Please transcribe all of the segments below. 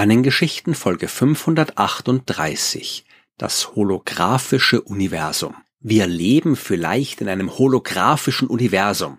Sternengeschichten Folge 538 Das holographische Universum. Wir leben vielleicht in einem holographischen Universum.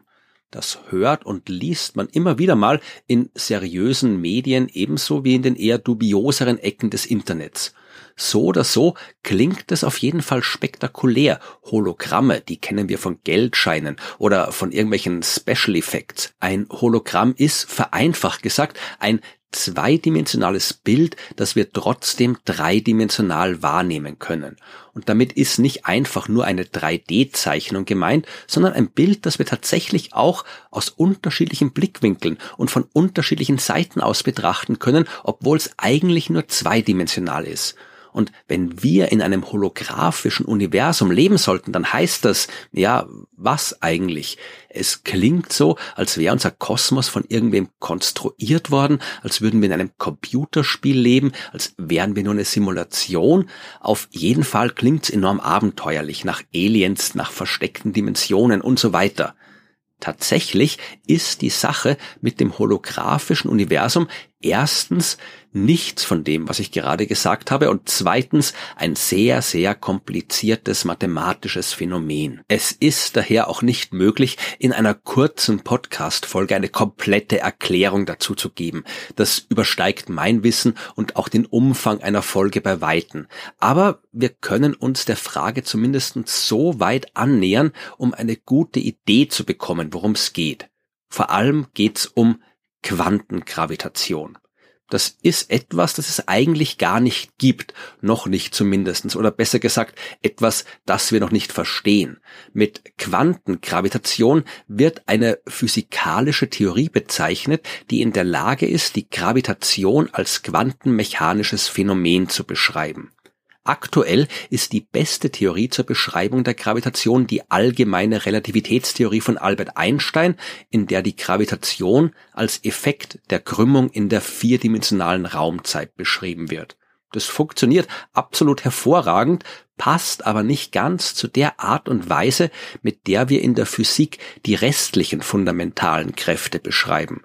Das hört und liest man immer wieder mal in seriösen Medien ebenso wie in den eher dubioseren Ecken des Internets. So oder so klingt es auf jeden Fall spektakulär. Hologramme, die kennen wir von Geldscheinen oder von irgendwelchen Special Effects. Ein Hologramm ist, vereinfacht gesagt, ein zweidimensionales Bild, das wir trotzdem dreidimensional wahrnehmen können. Und damit ist nicht einfach nur eine 3D-Zeichnung gemeint, sondern ein Bild, das wir tatsächlich auch aus unterschiedlichen Blickwinkeln und von unterschiedlichen Seiten aus betrachten können, obwohl es eigentlich nur zweidimensional ist. Und wenn wir in einem holographischen Universum leben sollten, dann heißt das, ja, was eigentlich? Es klingt so, als wäre unser Kosmos von irgendwem konstruiert worden, als würden wir in einem Computerspiel leben, als wären wir nur eine Simulation. Auf jeden Fall klingt's enorm abenteuerlich, nach Aliens, nach versteckten Dimensionen und so weiter. Tatsächlich ist die Sache mit dem holographischen Universum erstens nichts von dem, was ich gerade gesagt habe und zweitens ein sehr, sehr kompliziertes mathematisches Phänomen. Es ist daher auch nicht möglich, in einer kurzen Podcast-Folge eine komplette Erklärung dazu zu geben. Das übersteigt mein Wissen und auch den Umfang einer Folge bei Weitem. Aber wir können uns der Frage zumindest so weit annähern, um eine gute Idee zu bekommen, worum es geht. Vor allem geht's um Quantengravitation. Das ist etwas, das es eigentlich gar nicht gibt, noch nicht zumindestens, oder besser gesagt, etwas, das wir noch nicht verstehen. Mit Quantengravitation wird eine physikalische Theorie bezeichnet, die in der Lage ist, die Gravitation als quantenmechanisches Phänomen zu beschreiben. Aktuell ist die beste Theorie zur Beschreibung der Gravitation die allgemeine Relativitätstheorie von Albert Einstein, in der die Gravitation als Effekt der Krümmung in der vierdimensionalen Raumzeit beschrieben wird. Das funktioniert absolut hervorragend, passt aber nicht ganz zu der Art und Weise, mit der wir in der Physik die restlichen fundamentalen Kräfte beschreiben.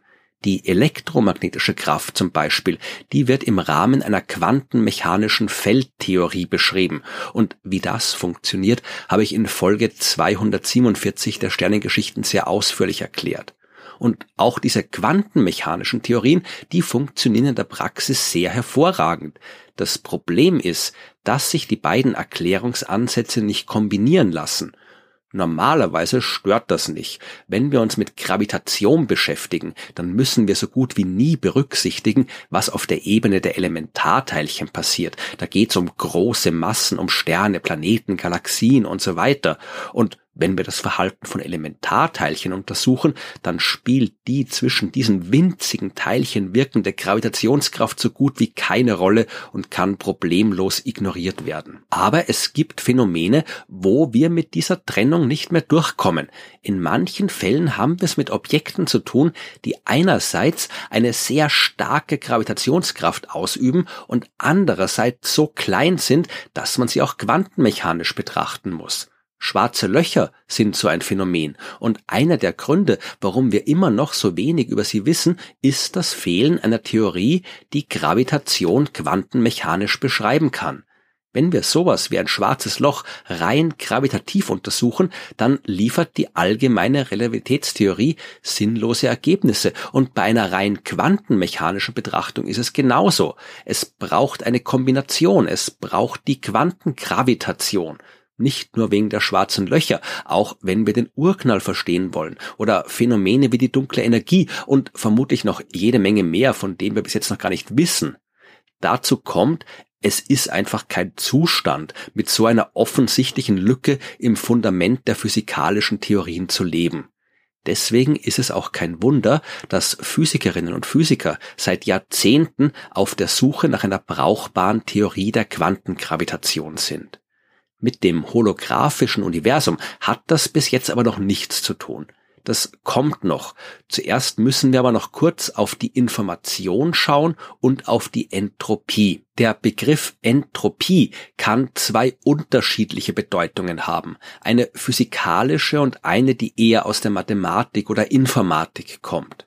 Die elektromagnetische Kraft zum Beispiel, die wird im Rahmen einer quantenmechanischen Feldtheorie beschrieben. Und wie das funktioniert, habe ich in Folge 247 der Sternengeschichten sehr ausführlich erklärt. Und auch diese quantenmechanischen Theorien, die funktionieren in der Praxis sehr hervorragend. Das Problem ist, dass sich die beiden Erklärungsansätze nicht kombinieren lassen. Normalerweise stört das nicht. Wenn wir uns mit Gravitation beschäftigen, dann müssen wir so gut wie nie berücksichtigen, was auf der Ebene der Elementarteilchen passiert. Da geht es um große Massen, um Sterne, Planeten, Galaxien und so weiter. Und wenn wir das Verhalten von Elementarteilchen untersuchen, dann spielt die zwischen diesen winzigen Teilchen wirkende Gravitationskraft so gut wie keine Rolle und kann problemlos ignoriert werden. Aber es gibt Phänomene, wo wir mit dieser Trennung nicht mehr durchkommen. In manchen Fällen haben wir es mit Objekten zu tun, die einerseits eine sehr starke Gravitationskraft ausüben und andererseits so klein sind, dass man sie auch quantenmechanisch betrachten muss. Schwarze Löcher sind so ein Phänomen und einer der Gründe, warum wir immer noch so wenig über sie wissen, ist das Fehlen einer Theorie, die Gravitation quantenmechanisch beschreiben kann. Wenn wir sowas wie ein schwarzes Loch rein gravitativ untersuchen, dann liefert die allgemeine Relativitätstheorie sinnlose Ergebnisse. Und bei einer rein quantenmechanischen Betrachtung ist es genauso. Es braucht eine Kombination. Es braucht die Quantengravitation. Nicht nur wegen der schwarzen Löcher, auch wenn wir den Urknall verstehen wollen oder Phänomene wie die dunkle Energie und vermutlich noch jede Menge mehr, von denen wir bis jetzt noch gar nicht wissen. Dazu kommt, es ist einfach kein Zustand, mit so einer offensichtlichen Lücke im Fundament der physikalischen Theorien zu leben. Deswegen ist es auch kein Wunder, dass Physikerinnen und Physiker seit Jahrzehnten auf der Suche nach einer brauchbaren Theorie der Quantengravitation sind. Mit dem holographischen Universum hat das bis jetzt aber noch nichts zu tun. Das kommt noch. Zuerst müssen wir aber noch kurz auf die Information schauen und auf die Entropie. Der Begriff Entropie kann zwei unterschiedliche Bedeutungen haben. Eine physikalische und eine, die eher aus der Mathematik oder Informatik kommt.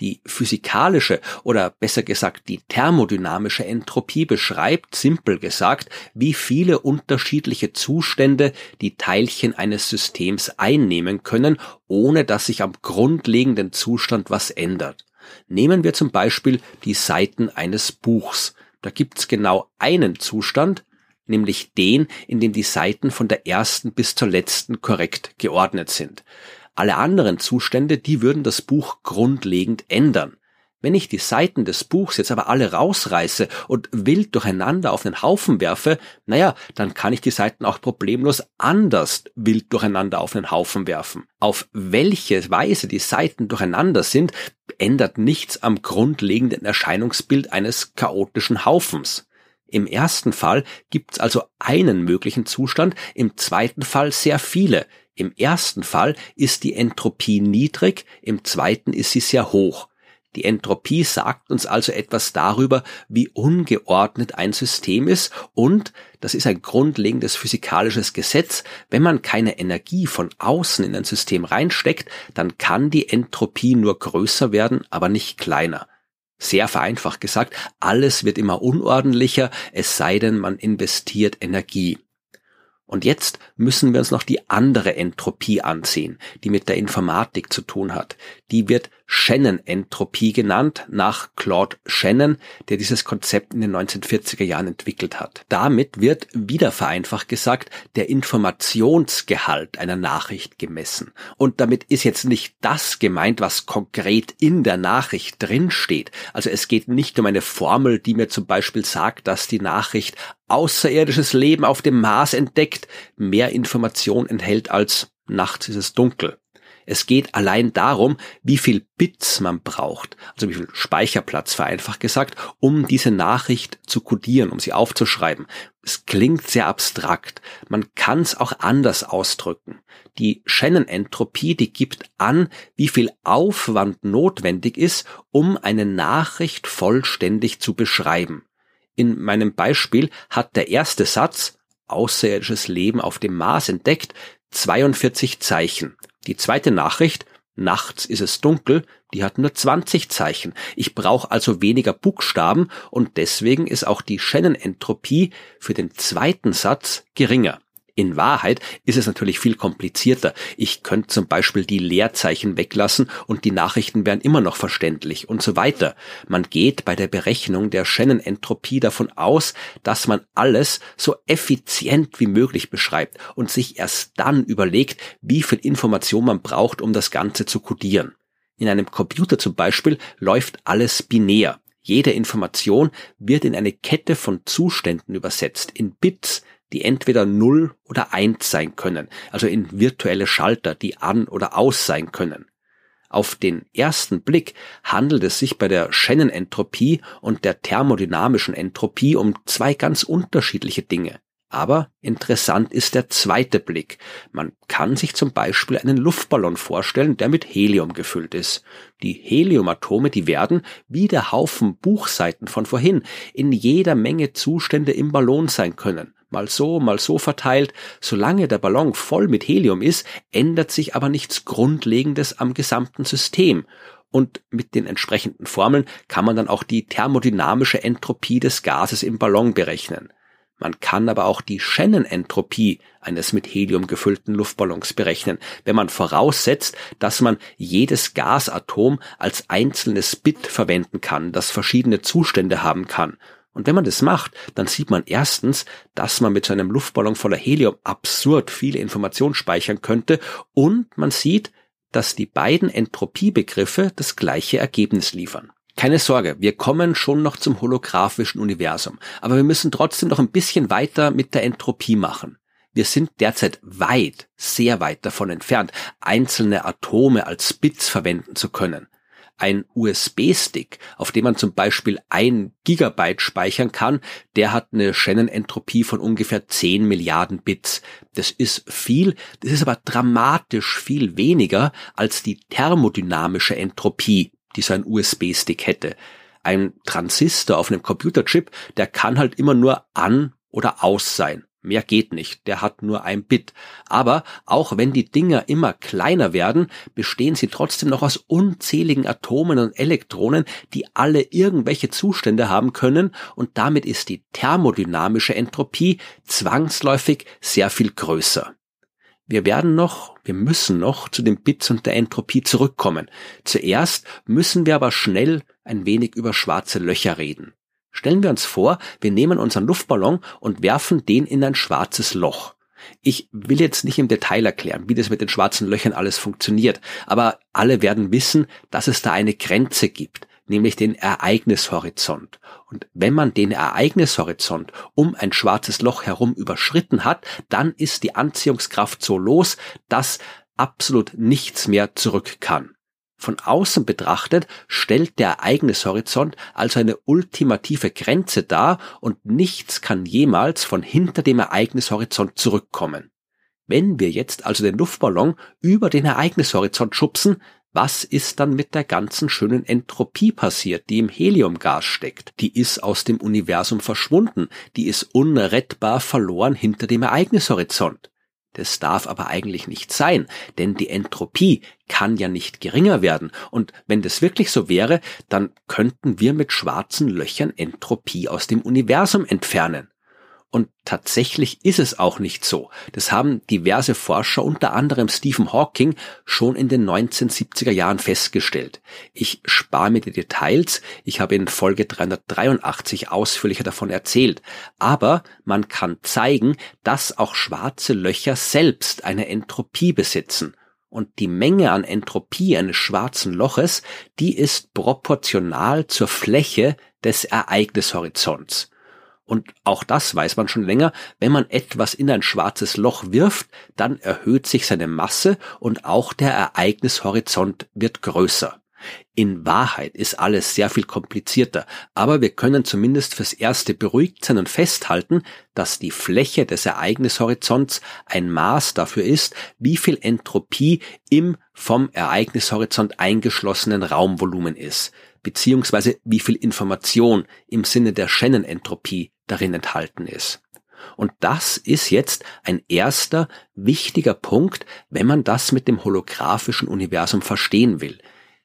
Die physikalische oder besser gesagt die thermodynamische Entropie beschreibt, simpel gesagt, wie viele unterschiedliche Zustände die Teilchen eines Systems einnehmen können, ohne dass sich am grundlegenden Zustand was ändert. Nehmen wir zum Beispiel die Seiten eines Buchs. Da gibt's genau einen Zustand, nämlich den, in dem die Seiten von der ersten bis zur letzten korrekt geordnet sind. Alle anderen Zustände, die würden das Buch grundlegend ändern. Wenn ich die Seiten des Buchs jetzt aber alle rausreiße und wild durcheinander auf den Haufen werfe, naja, dann kann ich die Seiten auch problemlos anders wild durcheinander auf den Haufen werfen. Auf welche Weise die Seiten durcheinander sind, ändert nichts am grundlegenden Erscheinungsbild eines chaotischen Haufens. Im ersten Fall gibt's also einen möglichen Zustand, im zweiten Fall sehr viele. Im ersten Fall ist die Entropie niedrig, im zweiten ist sie sehr hoch. Die Entropie sagt uns also etwas darüber, wie ungeordnet ein System ist und, das ist ein grundlegendes physikalisches Gesetz, wenn man keine Energie von außen in ein System reinsteckt, dann kann die Entropie nur größer werden, aber nicht kleiner. Sehr vereinfacht gesagt, alles wird immer unordentlicher, es sei denn, man investiert Energie. Und jetzt müssen wir uns noch die andere Entropie ansehen, die mit der Informatik zu tun hat. Die wird Shannon-Entropie genannt, nach Claude Shannon, der dieses Konzept in den 1940er Jahren entwickelt hat. Damit wird, wieder vereinfacht gesagt, der Informationsgehalt einer Nachricht gemessen. Und damit ist jetzt nicht das gemeint, was konkret in der Nachricht drinsteht. Also es geht nicht um eine Formel, die mir zum Beispiel sagt, dass die Nachricht außerirdisches Leben auf dem Mars entdeckt, mehr Information enthält als nachts ist es dunkel. Es geht allein darum, wie viel Bits man braucht, also wie viel Speicherplatz vereinfacht gesagt, um diese Nachricht zu codieren, um sie aufzuschreiben. Es klingt sehr abstrakt. Man kann es auch anders ausdrücken. Die Shannon-Entropie, die gibt an, wie viel Aufwand notwendig ist, um eine Nachricht vollständig zu beschreiben. In meinem Beispiel hat der erste Satz, außerirdisches Leben auf dem Mars entdeckt, 42 Zeichen. Die zweite Nachricht, nachts ist es dunkel, die hat nur 20 Zeichen. Ich brauche also weniger Buchstaben und deswegen ist auch die Shannon-Entropie für den zweiten Satz geringer. In Wahrheit ist es natürlich viel komplizierter. Ich könnte zum Beispiel die Leerzeichen weglassen und die Nachrichten wären immer noch verständlich und so weiter. Man geht bei der Berechnung der Shannon-Entropie davon aus, dass man alles so effizient wie möglich beschreibt und sich erst dann überlegt, wie viel Information man braucht, um das Ganze zu codieren. In einem Computer zum Beispiel läuft alles binär. Jede Information wird in eine Kette von Zuständen übersetzt, in Bits, die entweder 0 oder 1 sein können, also in virtuelle Schalter, die an oder aus sein können. Auf den ersten Blick handelt es sich bei der Shannon-Entropie und der thermodynamischen Entropie um zwei ganz unterschiedliche Dinge. Aber interessant ist der zweite Blick. Man kann sich zum Beispiel einen Luftballon vorstellen, der mit Helium gefüllt ist. Die Heliumatome, die werden, wie der Haufen Buchseiten von vorhin, in jeder Menge Zustände im Ballon sein können mal so, mal so verteilt. Solange der Ballon voll mit Helium ist, ändert sich aber nichts Grundlegendes am gesamten System. Und mit den entsprechenden Formeln kann man dann auch die thermodynamische Entropie des Gases im Ballon berechnen. Man kann aber auch die Shannon-Entropie eines mit Helium gefüllten Luftballons berechnen, wenn man voraussetzt, dass man jedes Gasatom als einzelnes Bit verwenden kann, das verschiedene Zustände haben kann und wenn man das macht, dann sieht man erstens, dass man mit so einem Luftballon voller Helium absurd viele Informationen speichern könnte und man sieht, dass die beiden Entropiebegriffe das gleiche Ergebnis liefern. Keine Sorge, wir kommen schon noch zum holographischen Universum, aber wir müssen trotzdem noch ein bisschen weiter mit der Entropie machen. Wir sind derzeit weit, sehr weit davon entfernt, einzelne Atome als Bits verwenden zu können ein USB-Stick, auf dem man zum Beispiel ein Gigabyte speichern kann, der hat eine Shannon-Entropie von ungefähr 10 Milliarden Bits. Das ist viel, das ist aber dramatisch viel weniger als die thermodynamische Entropie, die so ein USB-Stick hätte. Ein Transistor auf einem Computerchip, der kann halt immer nur an oder aus sein. Mehr geht nicht, der hat nur ein Bit. Aber auch wenn die Dinger immer kleiner werden, bestehen sie trotzdem noch aus unzähligen Atomen und Elektronen, die alle irgendwelche Zustände haben können und damit ist die thermodynamische Entropie zwangsläufig sehr viel größer. Wir werden noch, wir müssen noch zu den Bits und der Entropie zurückkommen. Zuerst müssen wir aber schnell ein wenig über schwarze Löcher reden. Stellen wir uns vor, wir nehmen unseren Luftballon und werfen den in ein schwarzes Loch. Ich will jetzt nicht im Detail erklären, wie das mit den schwarzen Löchern alles funktioniert, aber alle werden wissen, dass es da eine Grenze gibt, nämlich den Ereignishorizont. Und wenn man den Ereignishorizont um ein schwarzes Loch herum überschritten hat, dann ist die Anziehungskraft so los, dass absolut nichts mehr zurück kann. Von außen betrachtet stellt der Ereignishorizont also eine ultimative Grenze dar und nichts kann jemals von hinter dem Ereignishorizont zurückkommen. Wenn wir jetzt also den Luftballon über den Ereignishorizont schubsen, was ist dann mit der ganzen schönen Entropie passiert, die im Heliumgas steckt? Die ist aus dem Universum verschwunden, die ist unrettbar verloren hinter dem Ereignishorizont. Das darf aber eigentlich nicht sein, denn die Entropie kann ja nicht geringer werden. Und wenn das wirklich so wäre, dann könnten wir mit schwarzen Löchern Entropie aus dem Universum entfernen. Und tatsächlich ist es auch nicht so. Das haben diverse Forscher, unter anderem Stephen Hawking, schon in den 1970er Jahren festgestellt. Ich spare mir die Details. Ich habe in Folge 383 ausführlicher davon erzählt. Aber man kann zeigen, dass auch schwarze Löcher selbst eine Entropie besitzen. Und die Menge an Entropie eines schwarzen Loches, die ist proportional zur Fläche des Ereignishorizonts. Und auch das weiß man schon länger, wenn man etwas in ein schwarzes Loch wirft, dann erhöht sich seine Masse und auch der Ereignishorizont wird größer. In Wahrheit ist alles sehr viel komplizierter, aber wir können zumindest fürs Erste beruhigt sein und festhalten, dass die Fläche des Ereignishorizonts ein Maß dafür ist, wie viel Entropie im vom Ereignishorizont eingeschlossenen Raumvolumen ist, beziehungsweise wie viel Information im Sinne der Shannon-Entropie darin enthalten ist. Und das ist jetzt ein erster wichtiger Punkt, wenn man das mit dem holographischen Universum verstehen will.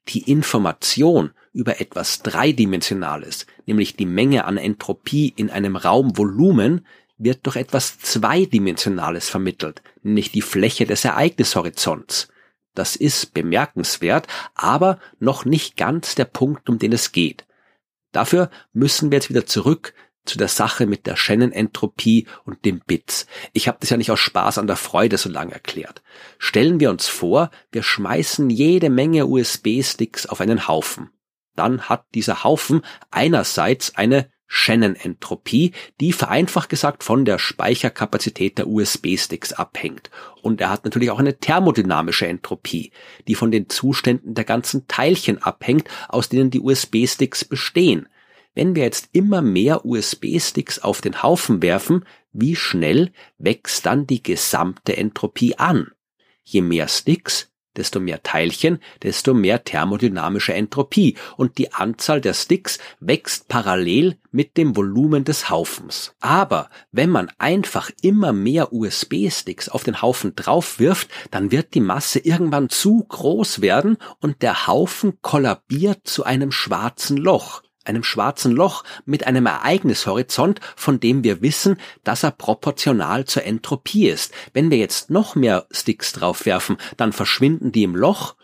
Die Information über etwas Dreidimensionales, nämlich die Menge an Entropie in einem Raumvolumen, wird durch etwas Zweidimensionales vermittelt, nämlich die Fläche des Ereignishorizonts. Das ist bemerkenswert, aber noch nicht ganz der Punkt, um den es geht. Dafür müssen wir jetzt wieder zurück zu der Sache mit der Shannon-Entropie und dem Bits. Ich habe das ja nicht aus Spaß an der Freude so lange erklärt. Stellen wir uns vor, wir schmeißen jede Menge USB-Sticks auf einen Haufen. Dann hat dieser Haufen einerseits eine Shannon-Entropie, die vereinfacht gesagt von der Speicherkapazität der USB-Sticks abhängt. Und er hat natürlich auch eine thermodynamische Entropie, die von den Zuständen der ganzen Teilchen abhängt, aus denen die USB-Sticks bestehen. Wenn wir jetzt immer mehr USB-Sticks auf den Haufen werfen, wie schnell wächst dann die gesamte Entropie an? Je mehr Sticks, desto mehr Teilchen, desto mehr thermodynamische Entropie und die Anzahl der Sticks wächst parallel mit dem Volumen des Haufens. Aber wenn man einfach immer mehr USB-Sticks auf den Haufen drauf wirft, dann wird die Masse irgendwann zu groß werden und der Haufen kollabiert zu einem schwarzen Loch einem schwarzen Loch mit einem Ereignishorizont, von dem wir wissen, dass er proportional zur Entropie ist. Wenn wir jetzt noch mehr Sticks drauf werfen, dann verschwinden die im Loch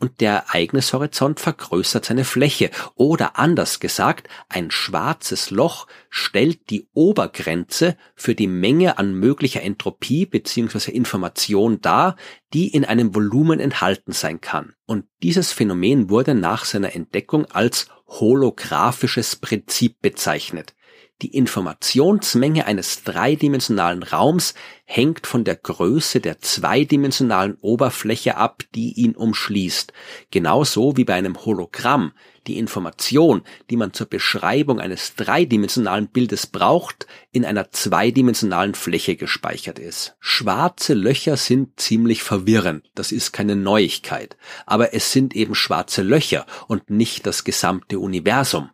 und der Ereignishorizont vergrößert seine Fläche. Oder anders gesagt, ein schwarzes Loch stellt die Obergrenze für die Menge an möglicher Entropie bzw. Information dar, die in einem Volumen enthalten sein kann. Und dieses Phänomen wurde nach seiner Entdeckung als holographisches Prinzip bezeichnet. Die Informationsmenge eines dreidimensionalen Raums hängt von der Größe der zweidimensionalen Oberfläche ab, die ihn umschließt. Genauso wie bei einem Hologramm die Information, die man zur Beschreibung eines dreidimensionalen Bildes braucht, in einer zweidimensionalen Fläche gespeichert ist. Schwarze Löcher sind ziemlich verwirrend, das ist keine Neuigkeit, aber es sind eben schwarze Löcher und nicht das gesamte Universum.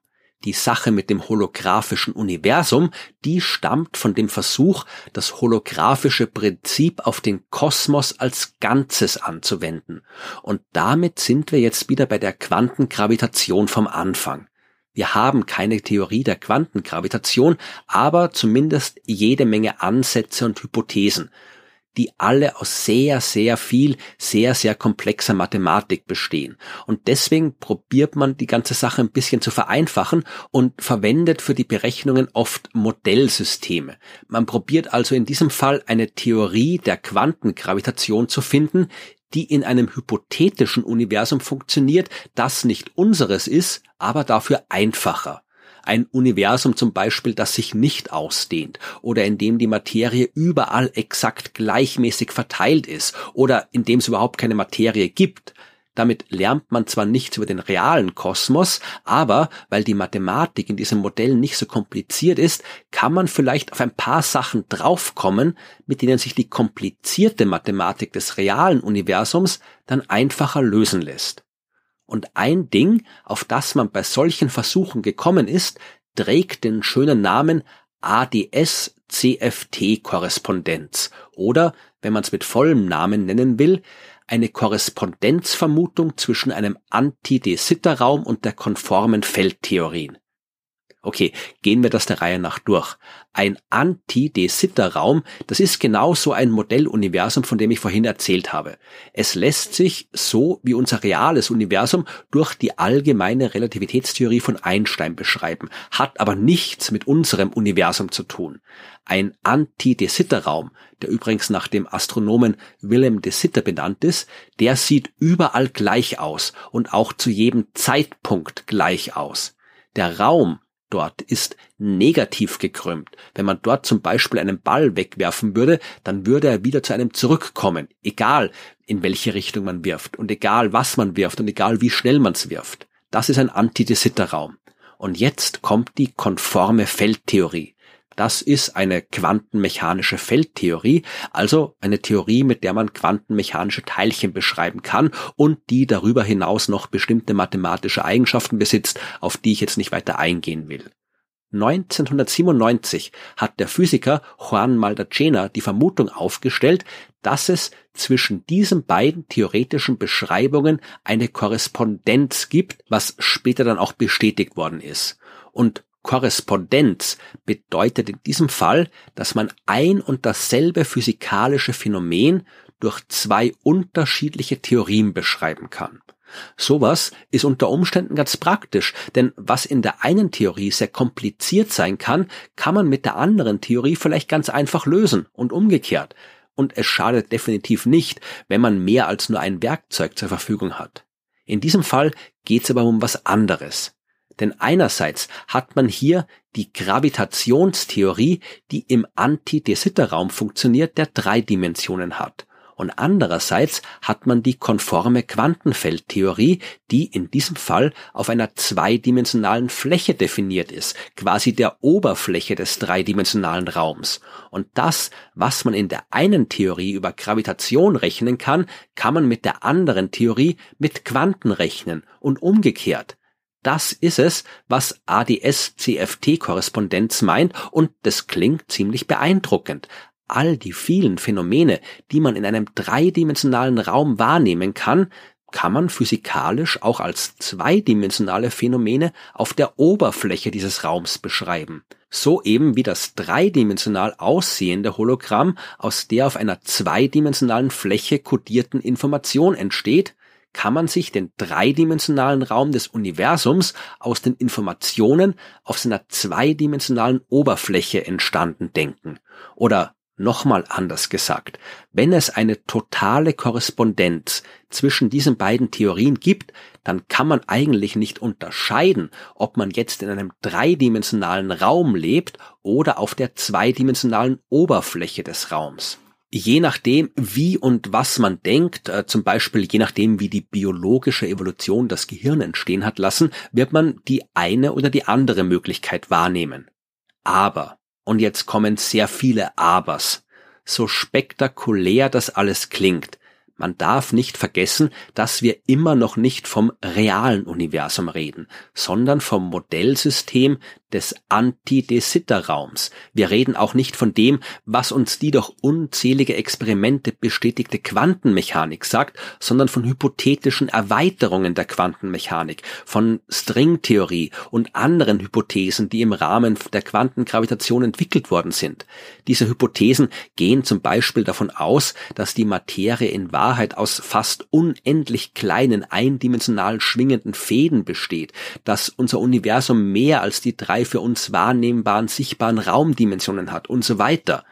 Die Sache mit dem holographischen Universum, die stammt von dem Versuch, das holographische Prinzip auf den Kosmos als Ganzes anzuwenden. Und damit sind wir jetzt wieder bei der Quantengravitation vom Anfang. Wir haben keine Theorie der Quantengravitation, aber zumindest jede Menge Ansätze und Hypothesen die alle aus sehr, sehr viel, sehr, sehr komplexer Mathematik bestehen. Und deswegen probiert man die ganze Sache ein bisschen zu vereinfachen und verwendet für die Berechnungen oft Modellsysteme. Man probiert also in diesem Fall eine Theorie der Quantengravitation zu finden, die in einem hypothetischen Universum funktioniert, das nicht unseres ist, aber dafür einfacher ein Universum zum Beispiel, das sich nicht ausdehnt oder in dem die Materie überall exakt gleichmäßig verteilt ist oder in dem es überhaupt keine Materie gibt. Damit lernt man zwar nichts über den realen Kosmos, aber weil die Mathematik in diesem Modell nicht so kompliziert ist, kann man vielleicht auf ein paar Sachen draufkommen, mit denen sich die komplizierte Mathematik des realen Universums dann einfacher lösen lässt. Und ein Ding, auf das man bei solchen Versuchen gekommen ist, trägt den schönen Namen ADS-CFT-Korrespondenz oder, wenn man es mit vollem Namen nennen will, eine Korrespondenzvermutung zwischen einem Anti-De-Sitter-Raum und der konformen Feldtheorien. Okay, gehen wir das der Reihe nach durch. Ein Anti-De-Sitter-Raum, das ist genau so ein Modelluniversum, von dem ich vorhin erzählt habe. Es lässt sich so wie unser reales Universum durch die allgemeine Relativitätstheorie von Einstein beschreiben, hat aber nichts mit unserem Universum zu tun. Ein Anti-De Sitter-Raum, der übrigens nach dem Astronomen Willem de Sitter benannt ist, der sieht überall gleich aus und auch zu jedem Zeitpunkt gleich aus. Der Raum, dort ist negativ gekrümmt. Wenn man dort zum Beispiel einen Ball wegwerfen würde, dann würde er wieder zu einem zurückkommen, egal in welche Richtung man wirft und egal was man wirft und egal wie schnell man es wirft. Das ist ein Antidesitter-Raum. Und jetzt kommt die konforme Feldtheorie. Das ist eine quantenmechanische Feldtheorie, also eine Theorie, mit der man quantenmechanische Teilchen beschreiben kann und die darüber hinaus noch bestimmte mathematische Eigenschaften besitzt, auf die ich jetzt nicht weiter eingehen will. 1997 hat der Physiker Juan Maldacena die Vermutung aufgestellt, dass es zwischen diesen beiden theoretischen Beschreibungen eine Korrespondenz gibt, was später dann auch bestätigt worden ist. Und Korrespondenz bedeutet in diesem Fall, dass man ein und dasselbe physikalische Phänomen durch zwei unterschiedliche Theorien beschreiben kann. Sowas ist unter Umständen ganz praktisch, denn was in der einen Theorie sehr kompliziert sein kann, kann man mit der anderen Theorie vielleicht ganz einfach lösen und umgekehrt. Und es schadet definitiv nicht, wenn man mehr als nur ein Werkzeug zur Verfügung hat. In diesem Fall geht es aber um was anderes. Denn einerseits hat man hier die Gravitationstheorie, die im Anti-De-Sitter-Raum funktioniert, der drei Dimensionen hat. Und andererseits hat man die konforme Quantenfeldtheorie, die in diesem Fall auf einer zweidimensionalen Fläche definiert ist, quasi der Oberfläche des dreidimensionalen Raums. Und das, was man in der einen Theorie über Gravitation rechnen kann, kann man mit der anderen Theorie mit Quanten rechnen und umgekehrt. Das ist es, was ADS-CFT-Korrespondenz meint und das klingt ziemlich beeindruckend. All die vielen Phänomene, die man in einem dreidimensionalen Raum wahrnehmen kann, kann man physikalisch auch als zweidimensionale Phänomene auf der Oberfläche dieses Raums beschreiben. So eben wie das dreidimensional aussehende Hologramm aus der auf einer zweidimensionalen Fläche kodierten Information entsteht, kann man sich den dreidimensionalen Raum des Universums aus den Informationen auf seiner zweidimensionalen Oberfläche entstanden denken. Oder nochmal anders gesagt, wenn es eine totale Korrespondenz zwischen diesen beiden Theorien gibt, dann kann man eigentlich nicht unterscheiden, ob man jetzt in einem dreidimensionalen Raum lebt oder auf der zweidimensionalen Oberfläche des Raums je nachdem, wie und was man denkt, äh, zum Beispiel je nachdem, wie die biologische Evolution das Gehirn entstehen hat lassen, wird man die eine oder die andere Möglichkeit wahrnehmen. Aber, und jetzt kommen sehr viele Abers, so spektakulär das alles klingt, man darf nicht vergessen, dass wir immer noch nicht vom realen Universum reden, sondern vom Modellsystem des Anti-De-Sitter-Raums. Wir reden auch nicht von dem, was uns die durch unzählige Experimente bestätigte Quantenmechanik sagt, sondern von hypothetischen Erweiterungen der Quantenmechanik, von Stringtheorie und anderen Hypothesen, die im Rahmen der Quantengravitation entwickelt worden sind. Diese Hypothesen gehen zum Beispiel davon aus, dass die Materie in aus fast unendlich kleinen eindimensional schwingenden Fäden besteht, dass unser Universum mehr als die drei für uns wahrnehmbaren, sichtbaren Raumdimensionen hat und so weiter.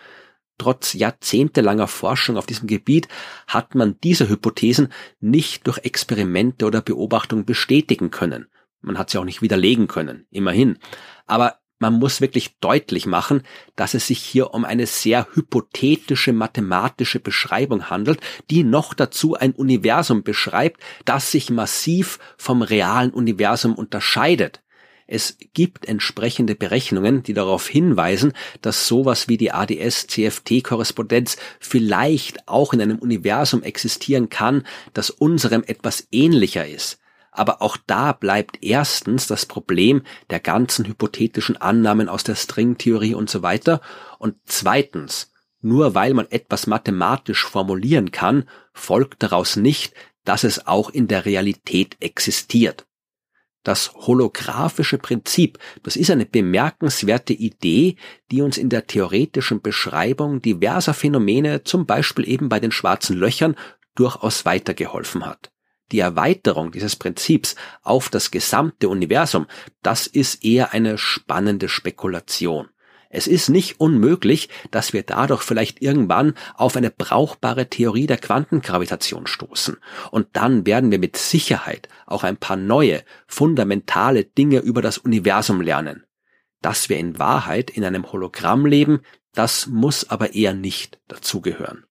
Trotz jahrzehntelanger Forschung auf diesem Gebiet hat man diese Hypothesen nicht durch Experimente oder Beobachtungen bestätigen können. Man hat sie auch nicht widerlegen können, immerhin. Aber man muss wirklich deutlich machen, dass es sich hier um eine sehr hypothetische mathematische Beschreibung handelt, die noch dazu ein Universum beschreibt, das sich massiv vom realen Universum unterscheidet. Es gibt entsprechende Berechnungen, die darauf hinweisen, dass sowas wie die ADS-CFT-Korrespondenz vielleicht auch in einem Universum existieren kann, das unserem etwas ähnlicher ist. Aber auch da bleibt erstens das Problem der ganzen hypothetischen Annahmen aus der Stringtheorie und so weiter. Und zweitens, nur weil man etwas mathematisch formulieren kann, folgt daraus nicht, dass es auch in der Realität existiert. Das holographische Prinzip, das ist eine bemerkenswerte Idee, die uns in der theoretischen Beschreibung diverser Phänomene, zum Beispiel eben bei den schwarzen Löchern, durchaus weitergeholfen hat. Die Erweiterung dieses Prinzips auf das gesamte Universum, das ist eher eine spannende Spekulation. Es ist nicht unmöglich, dass wir dadurch vielleicht irgendwann auf eine brauchbare Theorie der Quantengravitation stoßen. Und dann werden wir mit Sicherheit auch ein paar neue, fundamentale Dinge über das Universum lernen. Dass wir in Wahrheit in einem Hologramm leben, das muss aber eher nicht dazugehören.